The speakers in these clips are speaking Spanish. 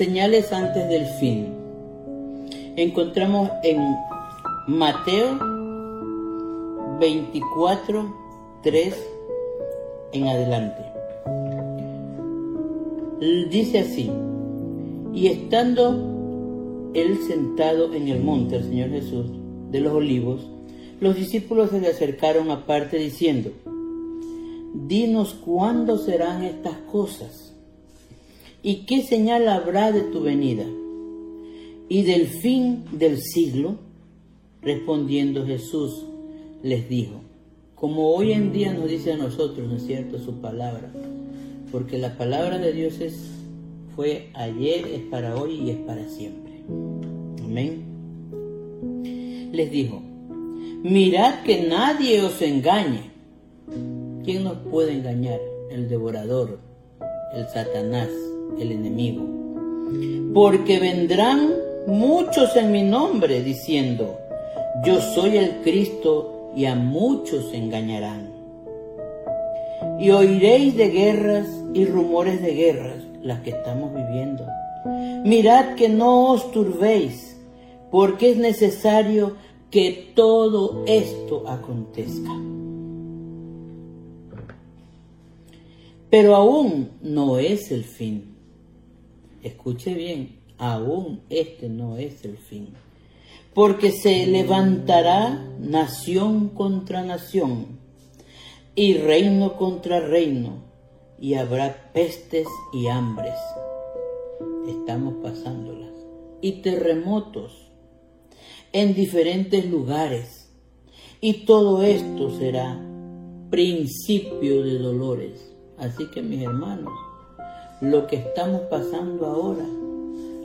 Señales antes del fin. Encontramos en Mateo 24, 3 en adelante. Dice así, y estando él sentado en el monte, el Señor Jesús, de los olivos, los discípulos se le acercaron aparte diciendo, Dinos cuándo serán estas cosas y qué señal habrá de tu venida y del fin del siglo. Respondiendo Jesús les dijo, como hoy en día nos dice a nosotros, ¿no es cierto?, su palabra, porque la palabra de Dios es, fue ayer, es para hoy y es para siempre. Amén. Les dijo, mirad que nadie os engañe ¿Quién nos puede engañar? El devorador, el Satanás, el enemigo. Porque vendrán muchos en mi nombre diciendo, yo soy el Cristo y a muchos engañarán. Y oiréis de guerras y rumores de guerras, las que estamos viviendo. Mirad que no os turbéis, porque es necesario que todo esto acontezca Pero aún no es el fin. Escuche bien, aún este no es el fin. Porque se levantará nación contra nación y reino contra reino y habrá pestes y hambres. Estamos pasándolas. Y terremotos en diferentes lugares. Y todo esto será principio de dolores. Así que mis hermanos, lo que estamos pasando ahora,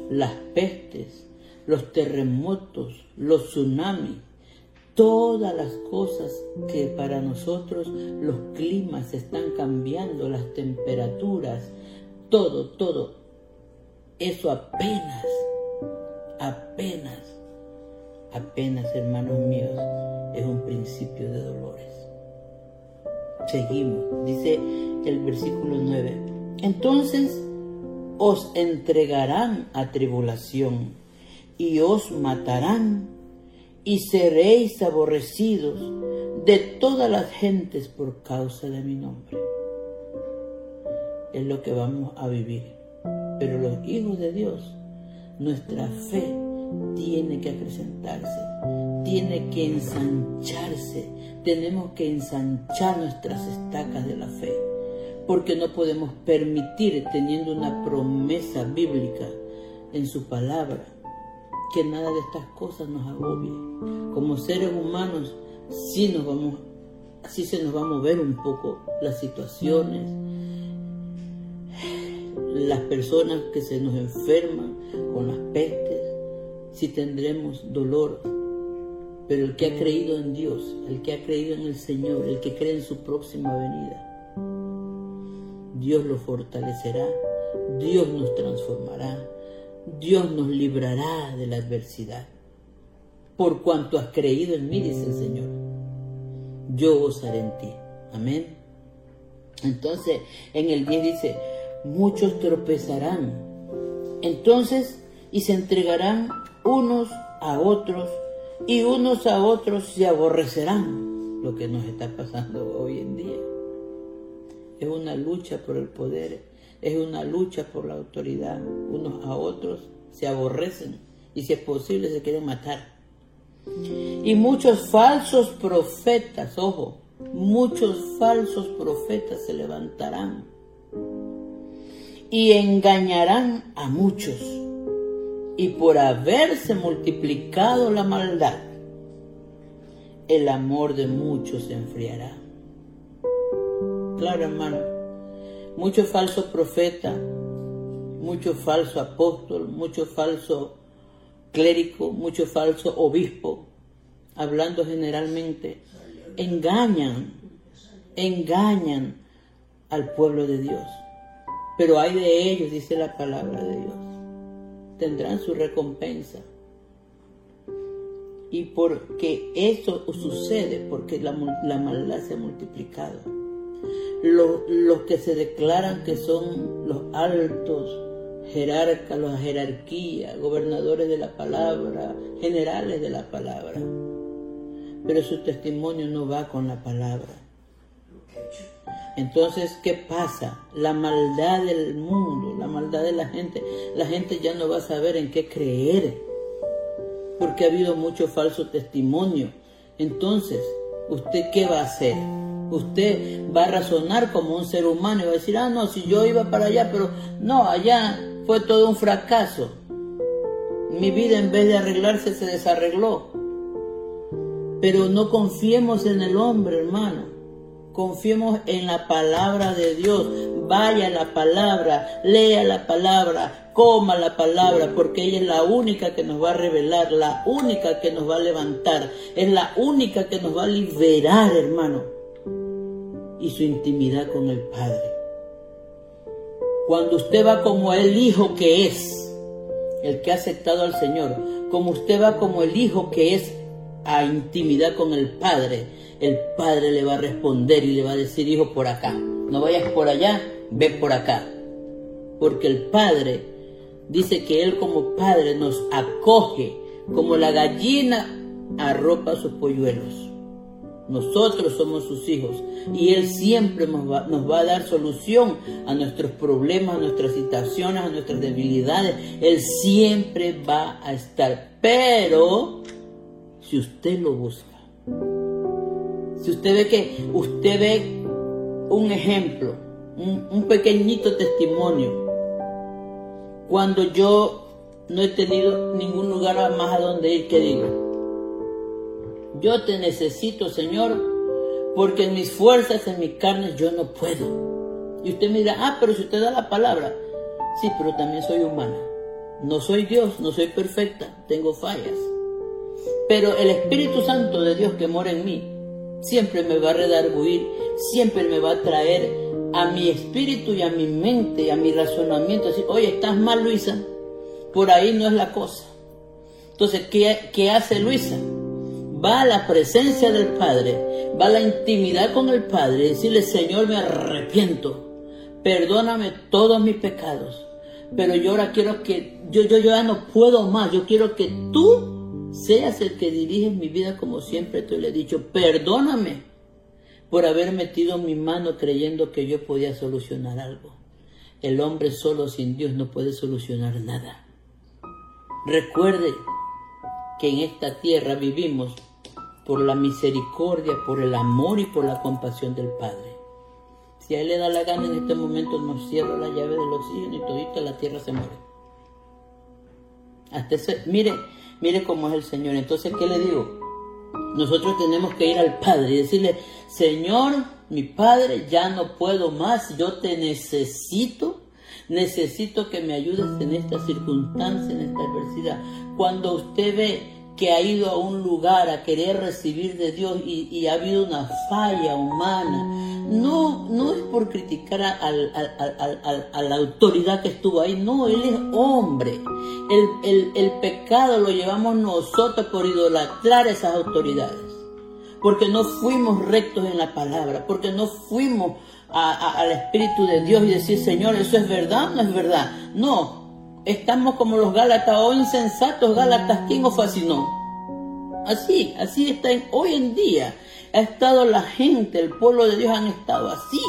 las pestes, los terremotos, los tsunamis, todas las cosas que para nosotros los climas están cambiando, las temperaturas, todo, todo, eso apenas, apenas, apenas, hermanos míos, es un principio de dolores. Seguimos, dice el versículo 9. Entonces os entregarán a tribulación y os matarán y seréis aborrecidos de todas las gentes por causa de mi nombre. Es lo que vamos a vivir. Pero los hijos de Dios, nuestra fe tiene que acrecentarse, tiene que ensancharse, tenemos que ensanchar nuestras estacas de la fe, porque no podemos permitir, teniendo una promesa bíblica en su palabra, que nada de estas cosas nos agobie. Como seres humanos, sí, nos vamos, sí se nos va a mover un poco las situaciones, las personas que se nos enferman con las pestes, si tendremos dolor, pero el que ha creído en Dios, el que ha creído en el Señor, el que cree en su próxima venida, Dios lo fortalecerá, Dios nos transformará, Dios nos librará de la adversidad. Por cuanto has creído en mí, dice el Señor, yo os haré en ti. Amén. Entonces, en el 10 dice, muchos tropezarán. Entonces, y se entregarán unos a otros y unos a otros se aborrecerán, lo que nos está pasando hoy en día. Es una lucha por el poder, es una lucha por la autoridad. Unos a otros se aborrecen y si es posible se quieren matar. Y muchos falsos profetas, ojo, muchos falsos profetas se levantarán y engañarán a muchos y por haberse multiplicado la maldad, el amor de muchos se enfriará. Claro, hermano, mucho falso profeta, mucho falso apóstol, mucho falso clérigo, mucho falso obispo, hablando generalmente, engañan, engañan al pueblo de Dios. Pero hay de ellos, dice la palabra de Dios tendrán su recompensa. Y porque eso sucede, porque la, maldad se ha multiplicado. Los, los, que se declaran que son los altos jerarcas, la jerarquía, gobernadores de la palabra, generales de la palabra. Pero su testimonio no va con la palabra. Entonces, ¿qué pasa? La maldad del mundo, la maldad de la gente, la gente ya no va a saber en qué creer, porque ha habido mucho falso testimonio. Entonces, ¿usted qué va a hacer? Usted va a razonar como un ser humano y va a decir, ah, no, si yo iba para allá, pero no, allá fue todo un fracaso. Mi vida en vez de arreglarse se desarregló. Pero no confiemos en el hombre, hermano. Confiemos en la palabra de Dios. Vaya la palabra, lea la palabra, coma la palabra, porque ella es la única que nos va a revelar, la única que nos va a levantar, es la única que nos va a liberar, hermano. Y su intimidad con el Padre. Cuando usted va como el Hijo que es, el que ha aceptado al Señor, como usted va como el Hijo que es a intimidad con el Padre, el Padre le va a responder y le va a decir, hijo, por acá. No vayas por allá, ve por acá. Porque el Padre dice que Él como Padre nos acoge como la gallina arropa sus polluelos. Nosotros somos sus hijos y Él siempre nos va, a dar solución a nuestros problemas, a nuestras situaciones, a nuestras debilidades. Él siempre va a estar. Pero si usted lo busca, si usted ve que usted ve un ejemplo, un, pequeñito testimonio, cuando yo no he tenido ningún lugar más a donde ir, que digo, yo te necesito, Señor, porque en mis fuerzas, en mis carnes, yo no puedo. Y usted me dirá, ah, pero si usted da la palabra, sí, pero también soy humana. No soy Dios, no soy perfecta, tengo fallas. Pero el Espíritu Santo de Dios que mora en mí, siempre me va a redarguir, siempre me va a traer a mi espíritu y a mi mente, a mi razonamiento, decir, oye, estás mal Luisa, por ahí no es la cosa. Entonces, ¿qué, ¿qué hace Luisa? Va a la presencia del Padre, va a la intimidad con el Padre, decirle, Señor, me arrepiento, perdóname todos mis pecados, pero yo ahora quiero que, yo, yo, yo ya no puedo más, yo quiero que tú seas el que dirige mi vida como siempre te le he dicho, perdóname por haber metido mi mano creyendo que yo podía solucionar algo. El hombre solo sin Dios no puede solucionar nada. Recuerde que en esta tierra vivimos por la misericordia, por el amor y por la compasión del Padre. Si a Él le da la gana en este momento nos cierra la llave del oxígeno y todita la tierra se muere. Mire, Mire cómo es el Señor. Entonces, ¿qué le digo? Nosotros tenemos que ir al Padre y decirle, Señor, mi Padre, ya no puedo más, yo te necesito, necesito que me ayudes en esta circunstancia, en esta adversidad. Cuando usted ve que ha ido a un lugar a querer recibir de Dios y, ha habido una falla humana. No, no es por criticar a, la autoridad que estuvo ahí, no, Él es hombre. El, el pecado lo llevamos nosotros por idolatrar esas autoridades, porque no fuimos rectos en la palabra, porque no fuimos al Espíritu de Dios y decir, Señor, ¿eso es verdad no es verdad? No, estamos como los Gálatas o insensatos Gálatas, ¿quién os fascinó? Así, así está hoy en día. Ha estado la gente, el pueblo de Dios han estado así.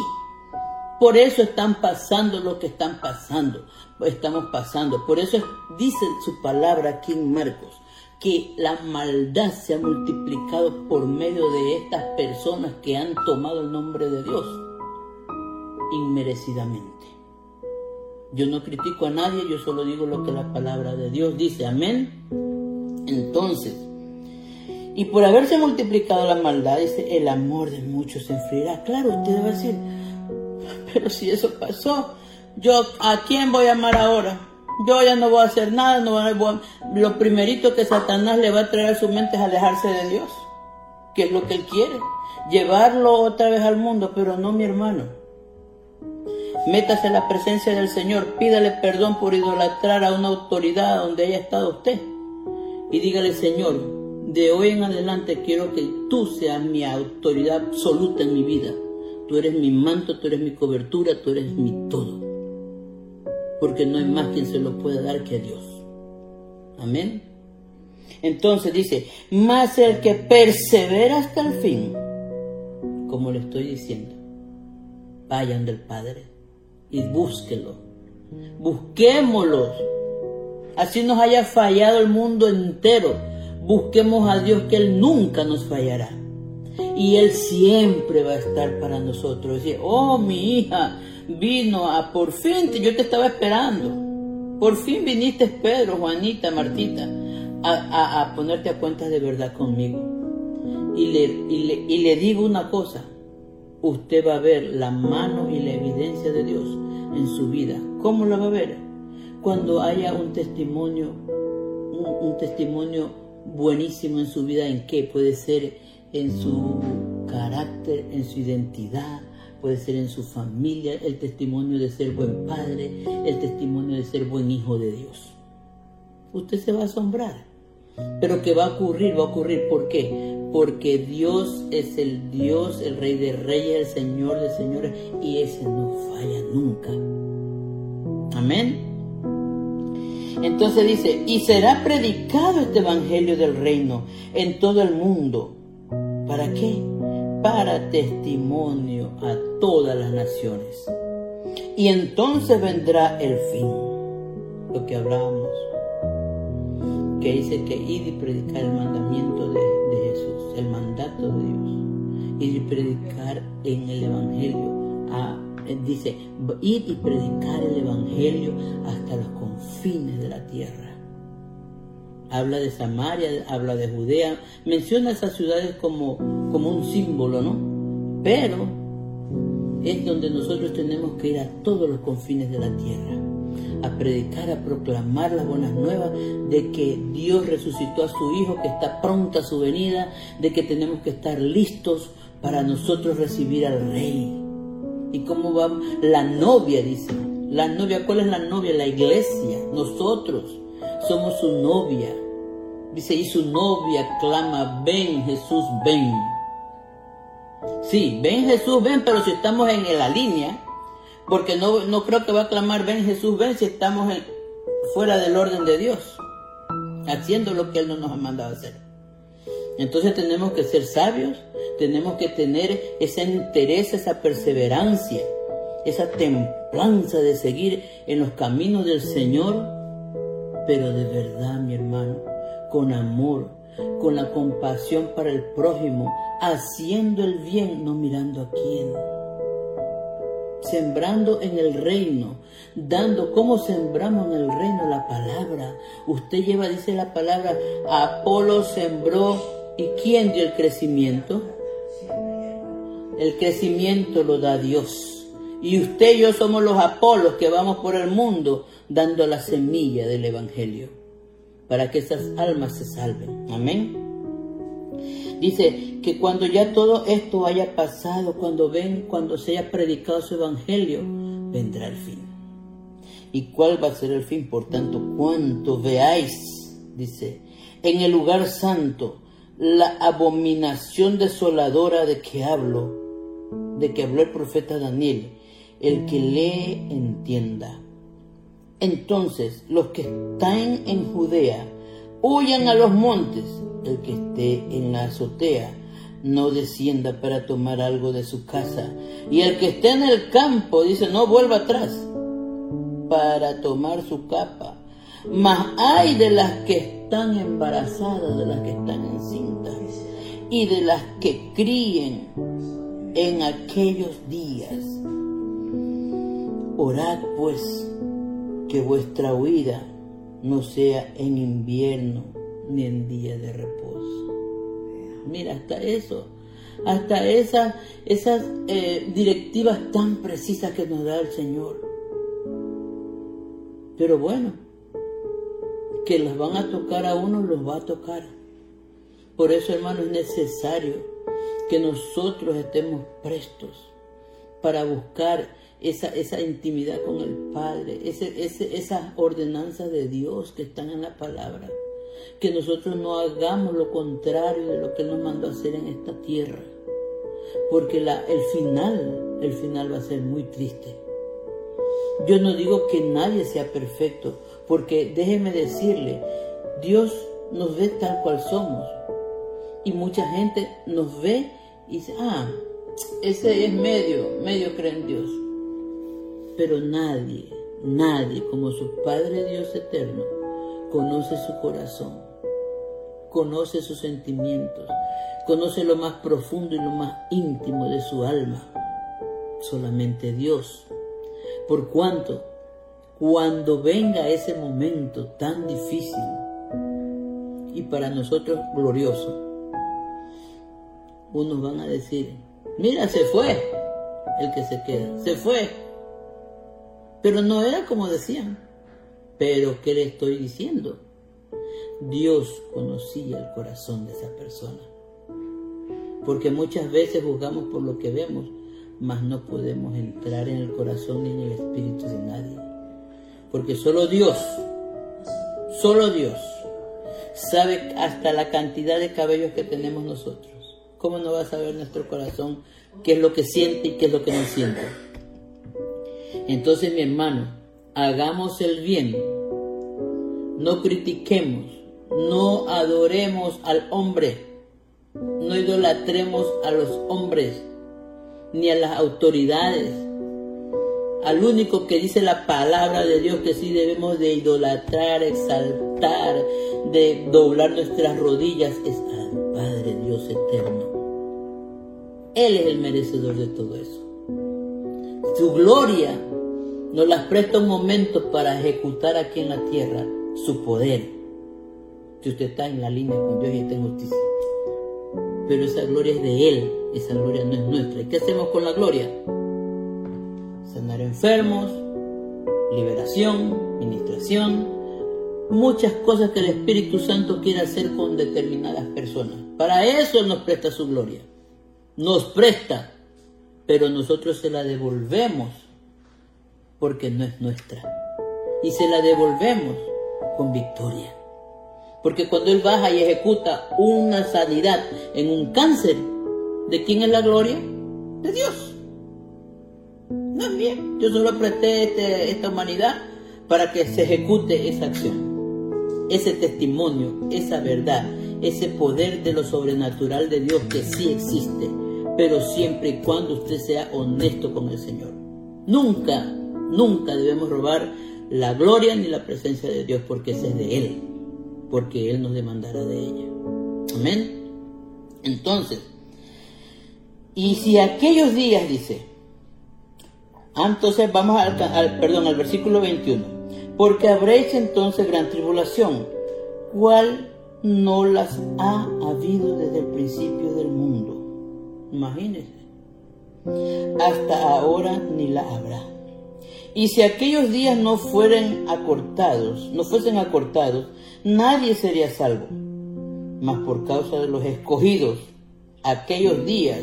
Por eso están pasando lo que están pasando. Estamos pasando. Por eso dice su palabra aquí en Marcos, que la maldad se ha multiplicado por medio de estas personas que han tomado el nombre de Dios inmerecidamente. Yo no critico a nadie, yo solo digo lo que la palabra de Dios dice. Amén. Entonces, y por haberse multiplicado la maldad, dice, el amor de muchos se enfriará. Claro, usted debe decir, pero si eso pasó, yo a quién voy a amar ahora? Yo ya no voy a hacer nada, no voy a, lo primerito que Satanás le va a traer a su mente es alejarse de Dios, que es lo que él quiere, llevarlo otra vez al mundo, pero no mi hermano. Métase en la presencia del Señor, pídale perdón por idolatrar a una autoridad donde haya estado usted. Y dígale, Señor, de hoy en adelante quiero que tú seas mi autoridad absoluta en mi vida. Tú eres mi manto, tú eres mi cobertura, tú eres mi todo. porque no hay más quien se lo pueda dar que Dios. Amén. Entonces dice, más el que persevera hasta el fin, como le estoy diciendo, vayan del Padre y búsquenlo. Busquémoslo. Así nos haya fallado el mundo entero. Busquemos a Dios que Él nunca nos fallará. Y Él siempre va a estar para nosotros. Oh, mi hija vino a por fin, yo te estaba esperando. Por fin viniste, Pedro, Juanita, Martita, a, ponerte a cuenta de verdad conmigo. Y le, y le digo una cosa, usted va a ver la mano y la evidencia de Dios en su vida. ¿Cómo la va a ver? Cuando haya un testimonio, un, testimonio buenísimo en su vida, ¿en qué? Puede ser en su carácter, en su identidad, puede ser en su familia, el testimonio de ser buen padre, el testimonio de ser buen hijo de Dios. Usted se va a asombrar. Pero que va a ocurrir, va a ocurrir. ¿Por qué? Porque Dios es el Dios, el Rey de Reyes, el Señor de Señores, y ese no falla nunca. Amén. Entonces dice, y será predicado este Evangelio del Reino en todo el mundo. ¿Para qué? Para testimonio a todas las naciones. Y entonces vendrá el fin, lo que hablábamos, que dice que ir y predicar el mandamiento de, predicar en el Evangelio, a, dice, ir y predicar el Evangelio hasta los confines de la tierra. Habla de Samaria, habla de Judea, menciona esas ciudades como, como un símbolo, ¿no? Pero es donde nosotros tenemos que ir a todos los confines de la tierra, a predicar, a proclamar las buenas nuevas de que Dios resucitó a su Hijo, que está pronta su venida, de que tenemos que estar listos para nosotros recibir al Rey. ¿Y cómo va? La novia, dice. La novia, ¿cuál es la novia? La iglesia, nosotros somos su novia. Dice, y su novia clama, ven Jesús, ven. Sí, ven Jesús, ven, pero si estamos en la línea, porque no, no creo que va a clamar, ven Jesús, ven, si estamos fuera del orden de Dios, haciendo lo que Él no nos ha mandado hacer. Entonces tenemos que ser sabios, tenemos que tener ese interés, esa perseverancia, esa templanza de seguir en los caminos del Señor, pero de verdad, mi hermano, con amor, con la compasión para el prójimo, haciendo el bien, no mirando a quién. Sembrando en el reino, dando como sembramos en el reino la palabra. Usted lleva, dice la palabra, Apolo sembró y ¿quién dio el crecimiento? El crecimiento lo da Dios. Y usted y yo somos los Apolos que vamos por el mundo dando la semilla del Evangelio para que esas almas se salven. Amén. Dice que cuando ya todo esto haya pasado, cuando ven, cuando se haya predicado su evangelio, vendrá el fin. ¿Y cuál va a ser el fin? Por tanto, cuanto veáis, dice, en el lugar santo, la abominación desoladora de que hablo, de que habló el profeta Daniel, el que lee entienda. Entonces los que están en Judea huyan a los montes, el que esté en la azotea no descienda para tomar algo de su casa, y el que esté en el campo dice no vuelva atrás para tomar su capa. Mas hay de las que están embarazadas, de las que están encintas, y de las que críen en aquellos días. Orad pues que vuestra huida no sea en invierno ni en día de reposo. Mira, hasta eso, hasta esas, esas eh, directivas tan precisas que nos da el Señor. Pero bueno, que las van a tocar a uno, los va a tocar. Por eso, hermano, es necesario que nosotros estemos prestos para buscar esa, esa intimidad con el Padre, ese, ese, esas ordenanzas de Dios que están en la palabra. Que nosotros no hagamos lo contrario de lo que nos mandó a hacer en esta tierra. Porque la, el final, el final va a ser muy triste. Yo no digo que nadie sea perfecto, porque déjeme decirle, Dios nos ve tal cual somos. Y mucha gente nos ve y dice, ah, ese es medio, medio cree en Dios. Pero nadie, nadie como su Padre Dios eterno conoce su corazón, conoce sus sentimientos, conoce lo más profundo y lo más íntimo de su alma. Solamente Dios. Por cuanto, cuando venga ese momento tan difícil y para nosotros glorioso, unos van a decir, mira, se fue el que se queda, se fue. Pero no era como decían. Pero, ¿qué le estoy diciendo? Dios conocía el corazón de esa persona. Porque muchas veces juzgamos por lo que vemos, mas no podemos entrar en el corazón ni en el espíritu de nadie. Porque solo Dios, solo Dios, sabe hasta la cantidad de cabellos que tenemos nosotros. ¿Cómo no va a saber nuestro corazón qué es lo que siente y qué es lo que no siente? Entonces, mi hermano, hagamos el bien, no critiquemos, no adoremos al hombre, no idolatremos a los hombres ni a las autoridades. Al único que dice la palabra de Dios que sí debemos de idolatrar, exaltar, de doblar nuestras rodillas es al Padre Dios eterno. Él es el merecedor de todo eso. Su gloria nos las presta un momento para ejecutar aquí en la tierra su poder. Si usted está en la línea con Dios y está en justicia. Pero esa gloria es de Él, esa gloria no es nuestra. ¿Y qué hacemos con la gloria? Enfermos, liberación, ministración, muchas cosas que el Espíritu Santo quiere hacer con determinadas personas. Para eso nos presta su gloria. Nos presta, pero nosotros se la devolvemos porque no es nuestra. Y se la devolvemos con victoria. Porque cuando Él baja y ejecuta una sanidad en un cáncer, ¿de quién es la gloria? De Dios. No es bien. Yo solo presté este, esta humanidad para que se ejecute esa acción, ese testimonio, esa verdad, ese poder de lo sobrenatural de Dios que sí existe, pero siempre y cuando usted sea honesto con el Señor. Nunca, nunca debemos robar la gloria ni la presencia de Dios porque ese es de Él porque Él nos demandará de ella. Amén. Entonces, y si aquellos días, dice, entonces vamos al, perdón, al versículo 21, porque habréis entonces gran tribulación, cual no las ha habido desde el principio del mundo. Imagínense. Hasta ahora ni la habrá. Y si aquellos días no fueren acortados, no fuesen acortados, nadie sería salvo. Mas por causa de los escogidos, aquellos días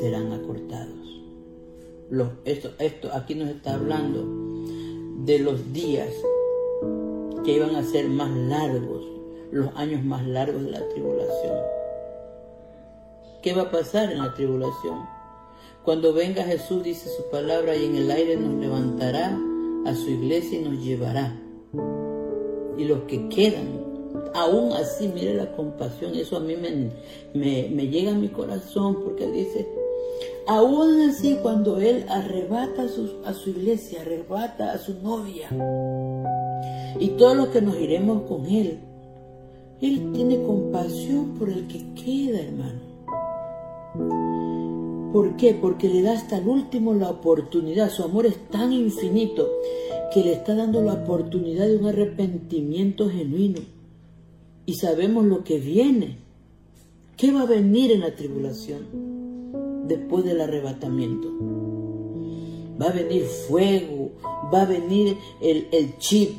serán acortados. Esto, esto aquí nos está hablando de los días que iban a ser más largos, los años más largos de la tribulación. ¿Qué va a pasar en la tribulación? Cuando venga Jesús, dice su palabra, y en el aire nos levantará a su iglesia y nos llevará y los que quedan. Aún así, mire la compasión, eso a mí me, me, llega a mi corazón porque dice, aún así cuando Él arrebata a su, iglesia, arrebata a su novia y todos los que nos iremos con Él, Él tiene compasión por el que queda, hermano. ¿Por qué? Porque le da hasta el último la oportunidad. Su amor es tan infinito que le está dando la oportunidad de un arrepentimiento genuino. Y sabemos lo que viene. ¿Qué va a venir en la tribulación después del arrebatamiento? Va a venir fuego, va a venir el, chip,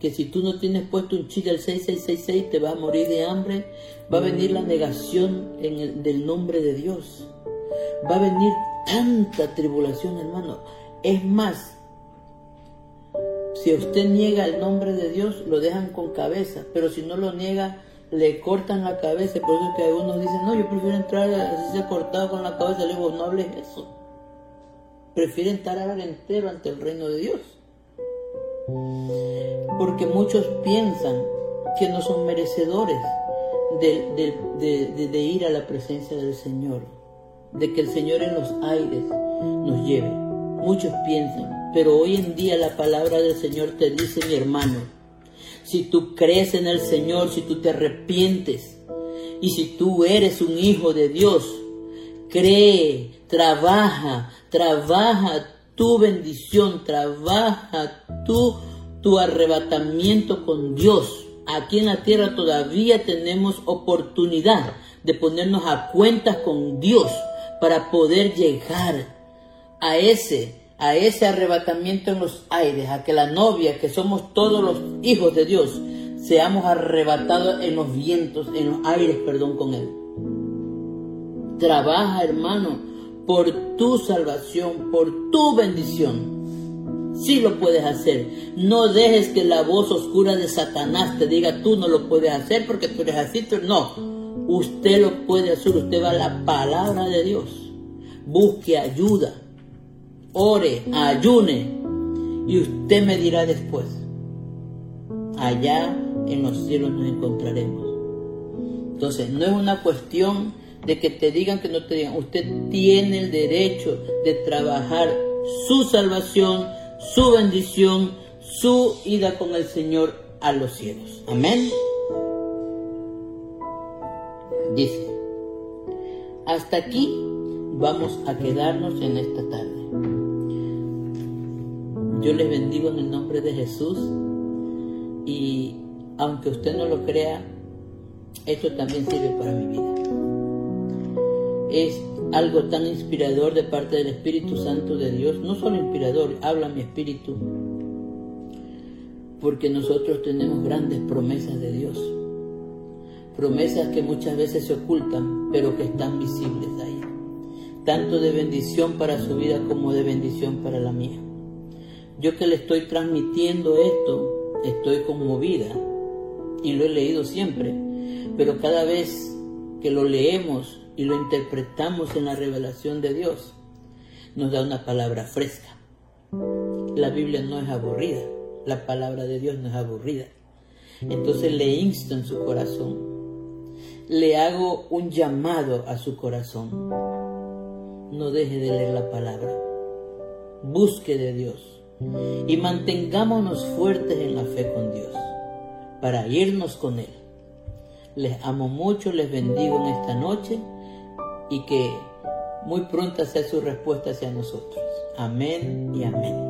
que si tú no tienes puesto un chip del 6666 te vas a morir de hambre. Va a venir la negación en el, del nombre de Dios. Va a venir tanta tribulación, hermano. Es más, si usted niega el nombre de Dios, lo dejan con cabeza, pero si no lo niega, le cortan la cabeza. Por eso que algunos dicen, no, yo prefiero entrar así se cortado con la cabeza. Le digo, no hables eso. prefieren tarar entero ante el reino de Dios. Porque muchos piensan que no son merecedores de, de, ir a la presencia del Señor, de que el Señor en los aires nos lleve. Muchos piensan, pero hoy en día la palabra del Señor te dice, mi hermano, si tú crees en el Señor, si tú te arrepientes y si tú eres un hijo de Dios, cree, trabaja, trabaja tu bendición, trabaja tu, tu arrebatamiento con Dios. Aquí en la tierra todavía tenemos oportunidad de ponernos a cuentas con Dios para poder llegar a ese a ese arrebatamiento en los aires, a que la novia, que somos todos los hijos de Dios, seamos arrebatados en los vientos, en los aires, perdón, con Él. Trabaja, hermano, por tu salvación, por tu bendición. Sí lo puedes hacer. No dejes que la voz oscura de Satanás te diga tú no lo puedes hacer porque tú eres así. No, usted lo puede hacer. Usted va a la palabra de Dios. Busque ayuda ore, ayune y usted me dirá después. Allá en los cielos nos encontraremos. Entonces, no es una cuestión de que te digan que no te digan. Usted tiene el derecho de trabajar su salvación, su bendición, su ida con el Señor a los cielos. Amén. Dice, hasta aquí vamos a quedarnos en esta tarde. Yo les bendigo en el nombre de Jesús. Y aunque usted no lo crea, esto también sirve para mi vida. Es algo tan inspirador de parte del Espíritu Santo de Dios, no solo inspirador, habla mi espíritu, porque nosotros tenemos grandes promesas de Dios, promesas que muchas veces se ocultan, pero que están visibles ahí, tanto de bendición para su vida como de bendición para la mía. Yo que le estoy transmitiendo esto, estoy conmovida y lo he leído siempre, pero cada vez que lo leemos y lo interpretamos en la revelación de Dios, nos da una palabra fresca. La Biblia no es aburrida, la palabra de Dios no es aburrida. Entonces le insto en su corazón, le hago un llamado a su corazón. No deje de leer la palabra, busque de Dios y mantengámonos fuertes en la fe con Dios para irnos con Él. Les amo mucho, les bendigo en esta noche y que muy pronta sea su respuesta hacia nosotros. Amén y amén.